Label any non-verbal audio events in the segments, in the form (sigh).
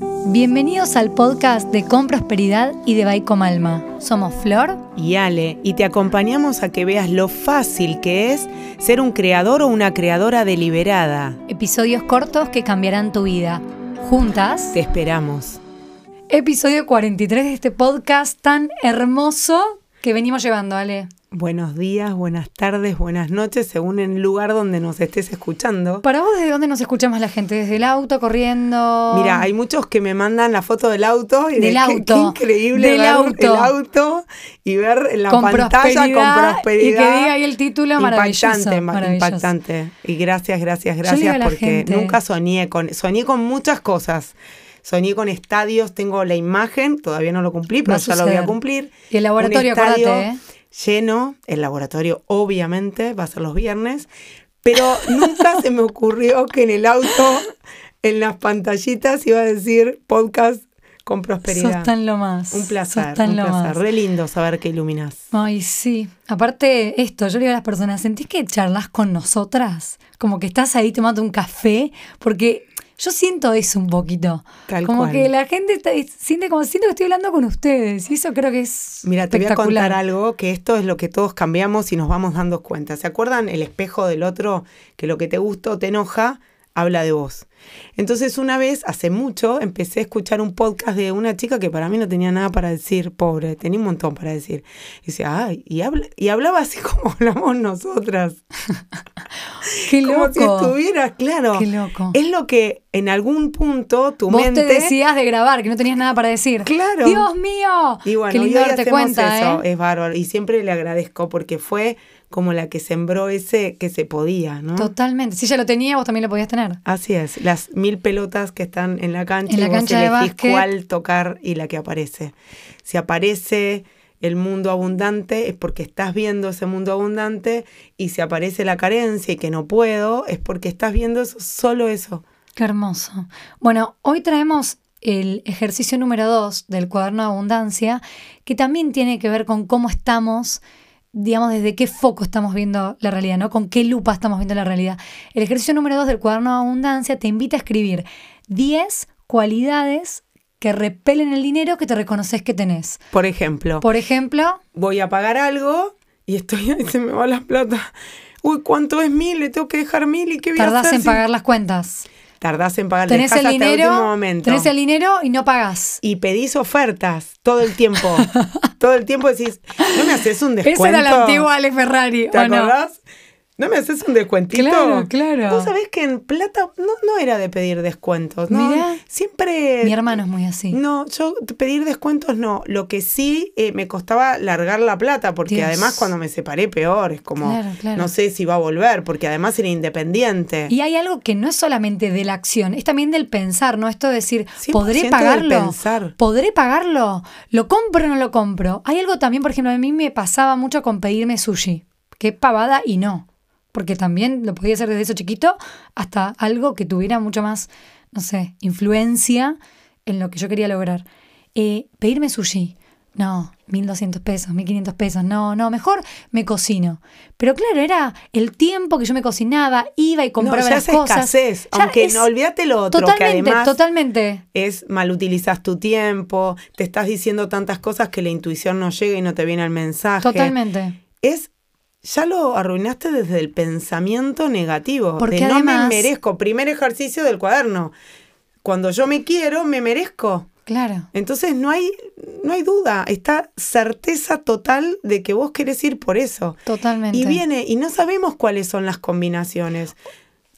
Bienvenidos al podcast de Con Prosperidad y de Baico Malma. Somos Flor y Ale y te acompañamos a que veas lo fácil que es ser un creador o una creadora deliberada. Episodios cortos que cambiarán tu vida. Juntas. Te esperamos. Episodio 43 de este podcast tan hermoso que venimos llevando, Ale. Buenos días, buenas tardes, buenas noches, según el lugar donde nos estés escuchando. ¿Para vos desde dónde nos escucha más la gente? ¿Desde el auto, corriendo? Mira, hay muchos que me mandan la foto del auto. Y del auto. Qué, increíble del ver auto. el auto y ver la con pantalla prosperidad, con prosperidad. Y que diga ahí el título maravilloso. Impactante, maravilloso. impactante. Y gracias, gracias, gracias, porque nunca soñé con, soñé con muchas cosas. Soñé con estadios, tengo la imagen, todavía no lo cumplí, pero ya lo voy a cumplir. Y el laboratorio, Un estadio acuérdate, ¿eh? lleno, el laboratorio obviamente va a ser los viernes, pero (laughs) nunca se me ocurrió que en el auto, en las pantallitas, iba a decir podcast con prosperidad. Sos tan lo más. Un placer, tan un lo placer. más. Re lindo saber que iluminás. Ay, sí. Aparte, esto, yo le digo a las personas, ¿sentís que charlas con nosotras? Como que estás ahí tomando un café, porque yo siento eso un poquito. Tal como cual. que la gente está- siente como siento que estoy hablando con ustedes. Y eso creo que es Mira, te voy a contar algo, que esto es lo que todos cambiamos y nos vamos dando cuenta. ¿Se acuerdan el espejo del otro? Que lo que te gusta o te enoja, habla de vos. Entonces una vez, hace mucho, empecé a escuchar un podcast de una chica que para mí no tenía nada para decir, pobre, tenía un montón para decir. Y decía, ay, y, habla- y hablaba así (laughs) como hablamos nosotras. (laughs) Qué Como loco. si estuvieras, claro. Qué loco. Es lo que en algún punto tu Vos mente... te decías de grabar, que no tenías nada para decir. Claro. Dios mío. Y bueno, Qué y lindo hoy darte cuenta, eso, ¿eh? es bárbaro. Y siempre le agradezco porque fue como la que sembró ese que se podía, ¿no? Totalmente. Si ella lo tenía, vos también lo podías tener. Así es, las mil pelotas que están en la cancha En la y vos cancha elegís cuál tocar y la que aparece. Si aparece el mundo abundante es porque estás viendo ese mundo abundante y si aparece la carencia y que no puedo es porque estás viendo eso, solo eso. Qué hermoso. Bueno, hoy traemos el ejercicio número dos del cuaderno de abundancia, que también tiene que ver con cómo estamos, digamos, desde qué foco estamos viendo la realidad, ¿no? Con qué lupa estamos viendo la realidad. El ejercicio número dos del cuaderno de abundancia te invita a escribir 10 cualidades que repelen el dinero que te reconoces que tenés. Por ejemplo, Por ejemplo, voy a pagar algo y estoy ahí, (laughs) se me va la plata. Uy, ¿cuánto es mil? Le tengo que dejar mil y qué voy a tardás hacer en si- pagar las cuentas. Tardás en pagar, Tenés el hasta el dinero, último momento. tenés el dinero y no pagás. y pedís ofertas todo el tiempo. (laughs) todo el tiempo decís, ¿no me haces un descuento? Esa era la antigua Ale Ferrari. ¿Te ¿o acordás? ¿No me haces un descuentito? Claro, claro. Vos sabés que en plata no, no era de pedir descuentos, ¿no? Mirá. Siempre... Mi hermano es muy así. No, yo pedir descuentos no. Lo que sí eh, me costaba largar la plata, porque Dios. además cuando me separé peor, es como, Claro, claro. no sé si va a volver, porque además era independiente. Y hay algo que no es solamente de la acción, es también del pensar, ¿no? Esto de decir, 100% ¿podré pagarlo? pensar. ¿Podré pagarlo? ¿Lo compro o no lo compro? Hay algo también, por ejemplo, a mí me pasaba mucho con pedirme sushi, que es pavada y no. Porque también lo podía hacer desde eso chiquito hasta algo que tuviera mucho más, no sé, influencia en lo que yo quería lograr. Eh, pedirme sushi. No, 1200 pesos, 1500 pesos. No, no, mejor me cocino. Pero claro, era el tiempo que yo me cocinaba, iba y compraba no, ya las es cosas. escasez, Ya aunque es- no olvídate lo otro, que además totalmente. es mal utilizas tu tiempo, te estás diciendo tantas cosas que la intuición no llega y no te viene el mensaje. Totalmente. Es ya lo arruinaste desde el pensamiento negativo, Porque de no me merezco. Primer ejercicio del cuaderno. Cuando yo me quiero, me merezco. Claro. Entonces no hay, no hay duda, está certeza total de que vos querés ir por eso. Totalmente. Y viene, y no sabemos cuáles son las combinaciones.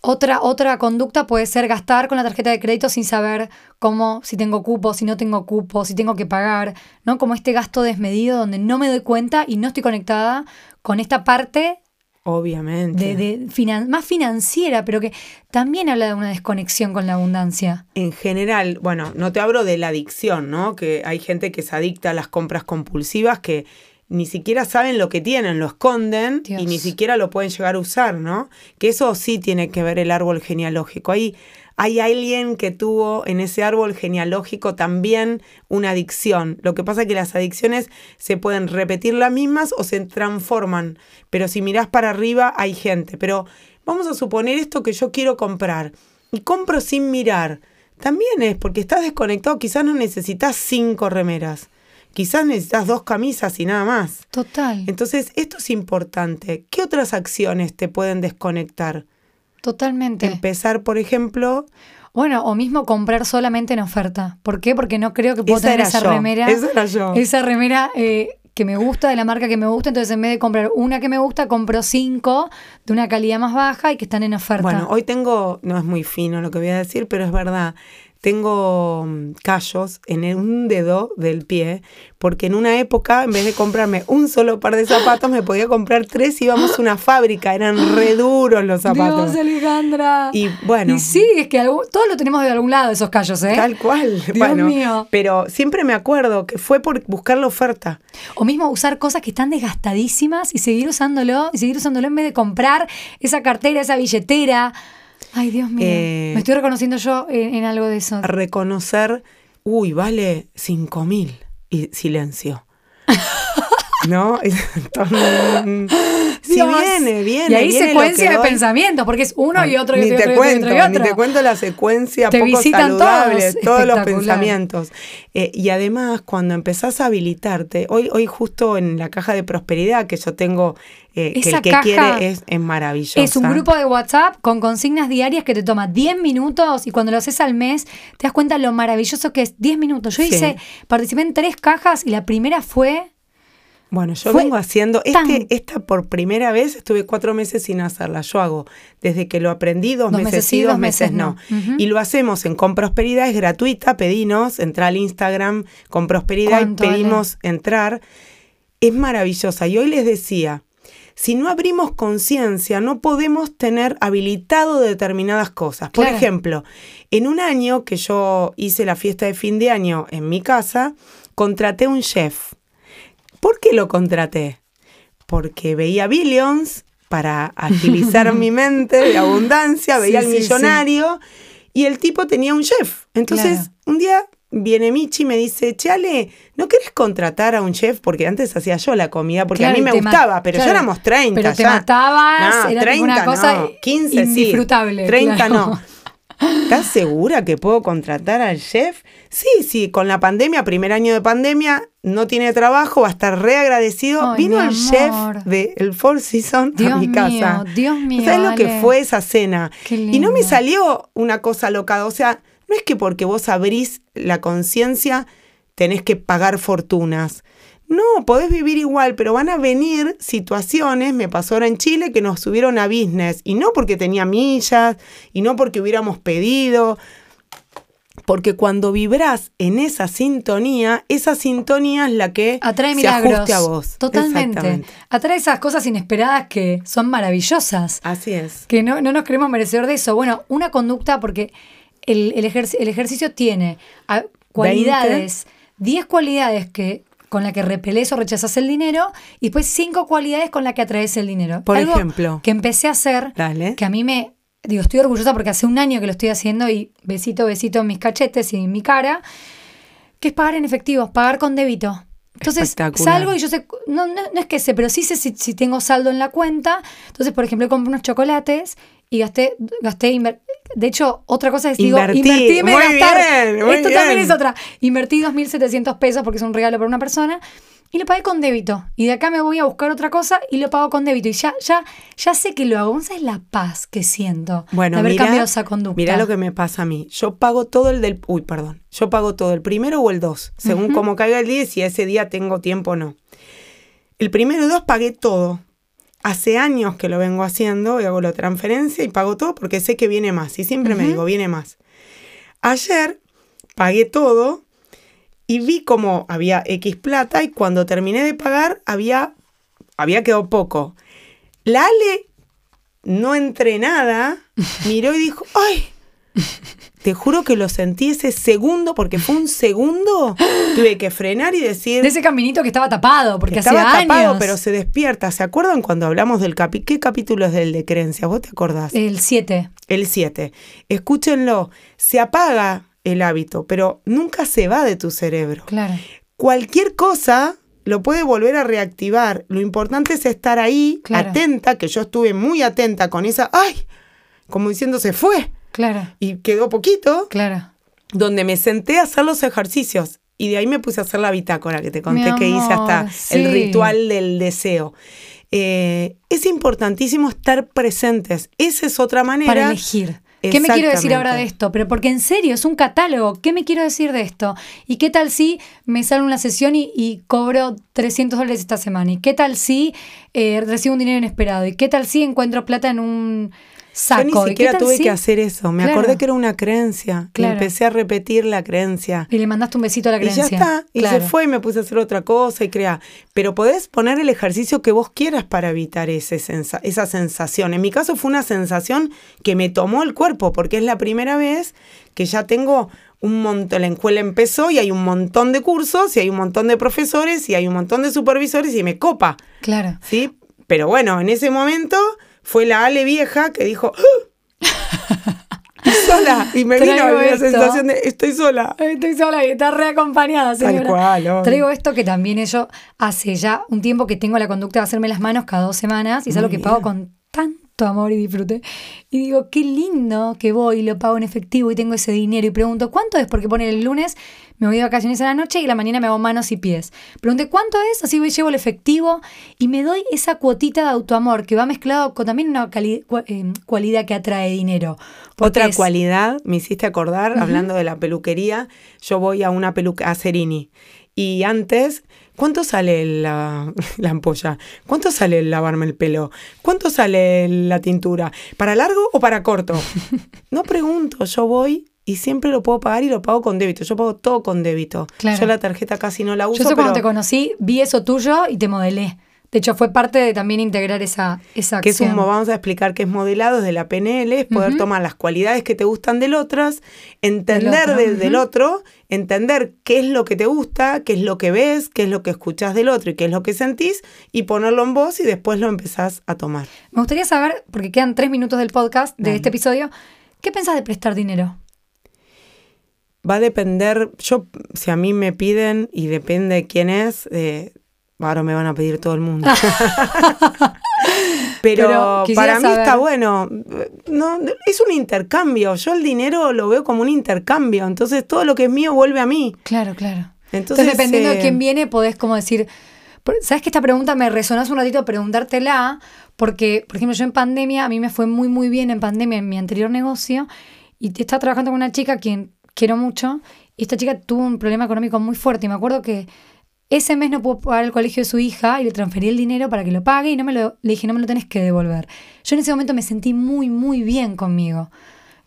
Otra, otra conducta puede ser gastar con la tarjeta de crédito sin saber cómo, si tengo cupo, si no tengo cupo, si tengo que pagar, ¿no? Como este gasto desmedido donde no me doy cuenta y no estoy conectada con esta parte Obviamente. de, de finan- más financiera, pero que también habla de una desconexión con la abundancia. En general, bueno, no te hablo de la adicción, ¿no? Que hay gente que se adicta a las compras compulsivas que ni siquiera saben lo que tienen, lo esconden Dios. y ni siquiera lo pueden llegar a usar, ¿no? Que eso sí tiene que ver el árbol genealógico. Hay, hay alguien que tuvo en ese árbol genealógico también una adicción. Lo que pasa es que las adicciones se pueden repetir las mismas o se transforman. Pero si mirás para arriba hay gente. Pero vamos a suponer esto que yo quiero comprar y compro sin mirar. también es porque estás desconectado, quizás no necesitas cinco remeras, quizás necesitas dos camisas y nada más. Total. Entonces, esto es importante. ¿Qué otras acciones te pueden desconectar? Totalmente. Empezar, por ejemplo, Bueno, o mismo comprar solamente en oferta. ¿Por qué? Porque no creo que puedo esa tener esa yo. remera. Esa era yo. Esa remera eh, que me gusta, de la marca que me gusta. Entonces, en vez de comprar una que me gusta, compro cinco de una calidad más baja y que están en oferta. Bueno, hoy tengo, no es muy fino lo que voy a decir, pero es verdad. Tengo mm, callos en un dedo del pie, porque en una época, en vez de comprarme un solo par de zapatos, me podía comprar tres y íbamos a una fábrica. Eran re duros los zapatos. Dios, Alejandra. Y bueno. Y sí, es que algún- todos lo tenemos de algún lado, esos callos, ¿eh? Tal cual. Dios bueno, mío. Pero siempre me acuerdo que fue por buscar la oferta. O mismo usar cosas que están desgastadísimas y seguir usándolo, y seguir usándolo en vez de comprar esa cartera, esa billetera. Ay, Dios mío. Eh, Me estoy reconociendo yo en, en algo de eso. reconocer, uy, vale cinco mil. Y silencio. (laughs) ¿No? (laughs) Entonces, sí Dios. viene, viene. Y ahí viene secuencia de doy. pensamientos, porque es uno y otro y ni otro, te y otro, y cuento, otro, y otro. Ni te cuento la secuencia Te poco saludable, todos. (laughs) todos los pensamientos. Eh, y además, cuando empezás a habilitarte, hoy, hoy justo en la caja de prosperidad que yo tengo, eh, que el que quiere es, es maravillosa. Es un grupo de WhatsApp con consignas diarias que te toma 10 minutos y cuando lo haces al mes te das cuenta lo maravilloso que es 10 minutos. Yo Sí. hice, participé en tres cajas y la primera fue Bueno, yo Fue vengo haciendo, tan- este, esta por primera vez estuve cuatro meses sin hacerla. Yo hago, desde que lo aprendí, dos, Dos meses sí, dos meses no. Y lo hacemos en Con Prosperidad, es gratuita, pedinos, entra al Instagram Con Prosperidad y pedimos entrar. Es maravillosa. Y hoy les decía, si no abrimos conciencia, no podemos tener habilitado determinadas cosas. Por Claro. ejemplo, en un año que yo hice la fiesta de fin de año en mi casa, contraté un chef. ¿Por qué lo contraté? Porque veía Billions para agilizar (laughs) mi mente de abundancia, veía Sí, al sí, millonario y el tipo tenía un chef. Entonces, Claro. un día viene Michi y me dice, Chale, ¿no querés contratar a un chef? Porque antes hacía yo la comida, porque Claro, a mí me gustaba, pero claro, ya éramos 30. pero te ya. matabas, era una cosa no, 15 sí, indisfrutable, 30 claro. no. ¿Estás segura que puedo contratar al chef? Sí, sí, con la pandemia, primer año de pandemia, no tiene trabajo, va a estar re agradecido. Ay, Vino el chef del el Four Seasons a mi mío, casa. Dios mío, ¿Sabes lo que fue esa cena? Y no me salió una cosa locada. O sea, no es que porque vos abrís la conciencia tenés que pagar fortunas. No, podés vivir igual, pero van a venir situaciones, me pasó ahora en Chile, que nos subieron a business, y no porque tenía millas, y no porque hubiéramos pedido, porque cuando vibrás en esa sintonía, esa sintonía es la que Atrae se milagros. ajuste a vos. Totalmente. Atrae esas cosas inesperadas que son maravillosas. Así es. Que no, no nos creemos merecedor de eso. Bueno, una conducta, porque el, el, el ejercicio tiene cualidades, 10 cualidades que con las que repelés o rechazas el dinero y después 5 cualidades con las que atraes el dinero. Por Algo ejemplo. Que empecé a hacer, Dale. que a mí me... Digo, estoy orgullosa porque hace un año que lo estoy haciendo y besito, besito en mis cachetes y en mi cara, que es pagar en efectivo, pagar con débito. Entonces salgo y yo sé, no, no, no es que sé, pero sí sé si, si tengo saldo en la cuenta. Entonces, por ejemplo, compré unos chocolates y gasté, gasté de hecho, otra cosa es, digo, Invertí. invertí Muy gastar. bien, muy Esto también es otra. Invertí 2.700 pesos porque es un regalo para una persona y lo pagué con débito. Y de acá me voy a buscar otra cosa y lo pago con débito. Y ya, ya, ya sé que lo hago. ¿Cómo sabes la paz que siento Bueno, de haber mirá, cambiado esa conducta? Mirá lo que me pasa a mí. Yo pago todo el del... Uy, perdón. Yo pago todo el primero o el dos, según Ujú. cómo caiga el día y si ese día tengo tiempo o no. El primero y dos pagué todo. Hace años que lo vengo haciendo y hago la transferencia y pago todo porque sé que viene más. Y siempre me digo, viene más. Ayer pagué todo y vi como había X plata y cuando terminé de pagar había, había quedado poco. La Ale, no entrenada, (laughs) miró y dijo, ¡ay! Te juro que lo sentí ese segundo, porque fue un segundo, tuve que frenar y decir... De ese caminito que estaba tapado, porque que hacía estaba tapado, años. pero se despierta. ¿Se acuerdan cuando hablamos del capítulo? ¿Qué capítulo es del de creencias? ¿Vos te acordás? El 7. El 7. Escúchenlo. Se apaga el hábito, pero nunca se va de tu cerebro. Claro. Cualquier cosa lo puede volver a reactivar. Lo importante es estar ahí, Claro. atenta, que yo estuve muy atenta con esa, ¡ay! Como diciendo, se fue. Claro. Y quedó poquito. Claro. donde me senté a hacer los ejercicios. Y de ahí me puse a hacer la bitácora que te conté que hice hasta el ritual del deseo. Eh, es importantísimo estar presentes. Esa es otra manera. para elegir. ¿Qué me quiero decir ahora de esto? Pero porque en serio, es un catálogo. ¿Qué me quiero decir de esto? ¿Y qué tal si me sale una sesión y, y cobro 300 dólares esta semana? ¿Y qué tal si eh, recibo un dinero inesperado? ¿Y qué tal si encuentro plata en un saco? Yo ¿Y ni siquiera tuve que hacer eso. Me Claro. acordé que era una creencia. Y Claro. empecé a repetir la creencia. Y le mandaste un besito a la Y ya creencia. está. Y Claro. se fue y me puse a hacer otra cosa y crea. Pero podés poner el ejercicio que vos quieras para evitar ese sensa- esa sensación. En mi caso fue una sensación que me tomó el cuerpo, porque es la primera vez que ya tengo un montón. La escuela empezó y hay un montón de cursos y hay un montón de profesores y hay un montón de supervisores y me copa. Claro. ¿Sí? Pero bueno, en ese momento fue la Ale vieja que dijo. "¡Ah!". Sola. Y me vino Traigo la esto. sensación de estoy sola. Estoy sola y está reacompañada, Tal señora. cual, obvio. Traigo esto que también yo hace ya un tiempo que tengo la conducta de hacerme las manos cada dos semanas y es algo que pago con amor y disfrute. Y digo, qué lindo que voy y lo pago en efectivo y tengo ese dinero. Y pregunto, ¿cuánto es? Porque pone el lunes, me voy de vacaciones a la noche y la mañana me hago manos y pies. Pregunté, ¿cuánto es? Así voy, llevo el efectivo y me doy esa cuotita de autoamor que va mezclado con también una eh, cualidad que atrae dinero. Otra es- cualidad, me hiciste acordar, hablando de la peluquería, yo voy a una peluca, a Cerini. Y antes, ¿cuánto sale la, (laughs) la ampolla? ¿Cuánto sale el lavarme el pelo? ¿Cuánto sale la tintura? ¿Para largo o para corto? (laughs) No pregunto, yo voy y siempre lo puedo pagar y lo pago con débito. Yo pago todo con débito. Claro. Yo la tarjeta casi no la uso. Yo sé cuando te conocí, vi eso tuyo y te modelé. De hecho, fue parte de también integrar esa, esa que es acción. un, vamos a explicar qué es modelado desde la PNL, es poder tomar las cualidades que te gustan del otras, entender Del otro, del ujú. otro, entender qué es lo que te gusta, qué es lo que ves, qué es lo que escuchas del otro y qué es lo que sentís, y ponerlo en voz y después lo empezás a tomar. Me gustaría saber, porque quedan tres minutos del podcast, de Dale. este episodio, ¿qué pensás de prestar dinero? Va a depender, yo, si a mí me piden, y depende de quién es, eh, ahora me van a pedir todo el mundo. (laughs) Pero, para mí saber- está bueno. No, es un intercambio. Yo el dinero lo veo como un intercambio. Entonces todo lo que es mío vuelve a mí. Claro, claro. Entonces, Entonces, dependiendo de eh, quién viene, podés como decir, ¿sabes que esta pregunta me resonó hace un ratito preguntártela? Porque, por ejemplo, yo en pandemia, a mí me fue muy, muy bien en pandemia en mi anterior negocio y estaba trabajando con una chica a quien quiero mucho y esta chica tuvo un problema económico muy fuerte y me acuerdo que ese mes no pudo pagar el colegio de su hija y le transferí el dinero para que lo pague y no me lo, le dije, no me lo tenés que devolver. Yo en ese momento me sentí muy, muy bien conmigo.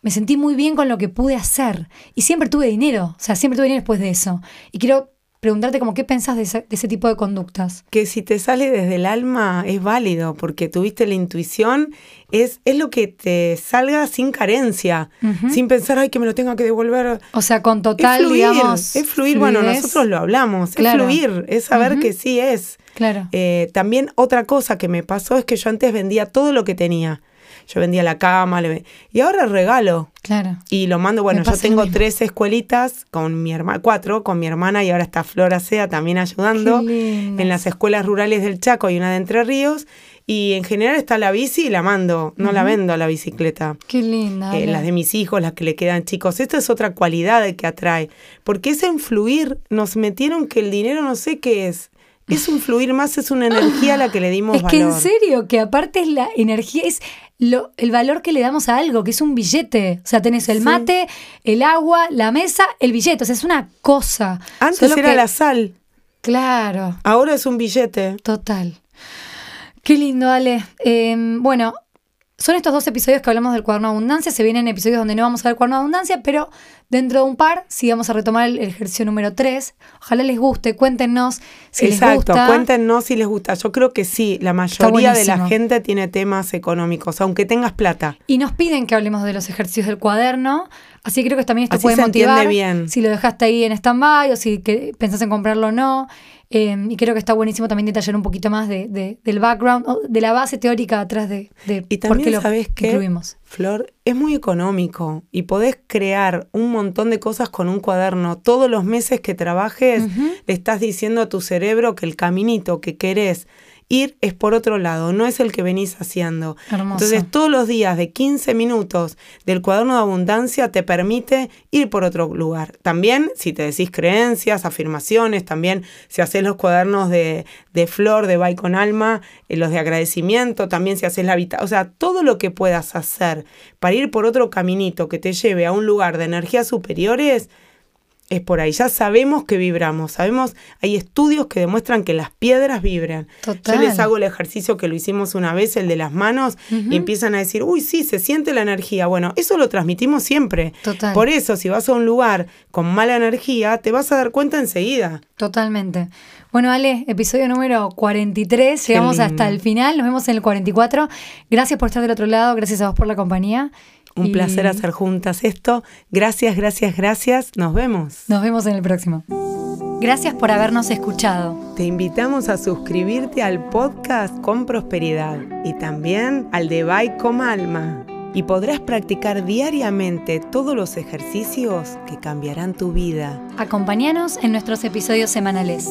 Me sentí muy bien con lo que pude hacer. Y siempre tuve dinero. O sea, siempre tuve dinero después de eso. Y quiero preguntarte como qué pensás de ese, de ese tipo de conductas. que si te sale desde el alma es válido porque tuviste la intuición, es, es lo que te salga sin carencia, sin pensar, ay, que me lo tenga que devolver. O sea, con total, es fluir, digamos. es fluir. Bueno, nosotros lo hablamos, Claro. es fluir, es saber que sí es. Claro. Eh, también otra cosa que me pasó es que yo antes vendía todo lo que tenía. Yo vendía la cama, le y ahora regalo. Claro. Y lo mando, bueno, yo tengo tres escuelitas con mi hermana, cuatro con mi hermana y ahora está Flora Sea también ayudando. En las escuelas rurales del Chaco y una de Entre Ríos. Y en general está la bici y la mando, no la vendo la bicicleta. Qué linda. Eh, las de mis hijos, las que le quedan chicos. Esta es otra cualidad que atrae. Porque es influir. Nos metieron que el dinero no sé qué es. Es un fluir más, es una energía a la que le dimos Es que valor. en serio, que aparte es la energía, es lo, el valor que le damos a algo, que es un billete. O sea, tenés el Sí. mate, el agua, la mesa, el billete. O sea, es una cosa. Antes Solo era que- la sal, Claro, ahora es un billete. total. Qué lindo, Ale. Eh, bueno, son estos dos episodios que hablamos del cuaderno de abundancia. Se vienen episodios donde no vamos a ver cuaderno de abundancia, pero dentro de un par sí vamos a retomar el, ejercicio número 3. Ojalá les guste, cuéntenos si les Exacto, gusta. cuéntenos si les gusta. Yo creo que sí, la mayoría de la gente tiene temas económicos, aunque tengas plata. Y nos piden que hablemos de los ejercicios del cuaderno. Así que creo que también esto Así puede se entiende motivar. bien. Si lo dejaste ahí en stand-by o si que- pensás en comprarlo o no. Eh, y creo que está buenísimo también detallar un poquito más de, de- del background, de la base teórica atrás de, de Y por también, qué lo ¿sabes qué? incluimos. Flor, es muy económico y podés crear un montón de cosas con un cuaderno. Todos los meses que trabajes, le estás diciendo a tu cerebro que el caminito que querés ir es por otro lado, no es el que venís haciendo. Hermoso. Entonces, todos los días de 15 minutos del cuaderno de abundancia te permite ir por otro lugar. También, si te decís creencias, afirmaciones, también si haces los cuadernos de, de flor, de Bye con Alma, eh, los de agradecimiento, también si haces la vida, o sea, todo lo que puedas hacer para ir por otro caminito que te lleve a un lugar de energías superiores, es por ahí. Ya sabemos que vibramos, sabemos, hay estudios que demuestran que las piedras vibran. Total. Yo les hago el ejercicio que lo hicimos una vez, el de las manos, y empiezan a decir, uy, sí, se siente la energía. Bueno, eso lo transmitimos siempre. Total. Por eso, si vas a un lugar con mala energía, te vas a dar cuenta enseguida. Totalmente. Bueno, Ale, episodio número 43. Llegamos hasta el final. Nos vemos en el 44. Gracias por estar del otro lado. Gracias a vos por la compañía. Un Y placer hacer juntas esto. Gracias, gracias, gracias. Nos vemos. Nos vemos en el próximo. Gracias por habernos escuchado. Te invitamos a suscribirte al podcast con prosperidad y también al de con Alma. Y podrás practicar diariamente todos los ejercicios que cambiarán tu vida. Acompáñanos en nuestros episodios semanales.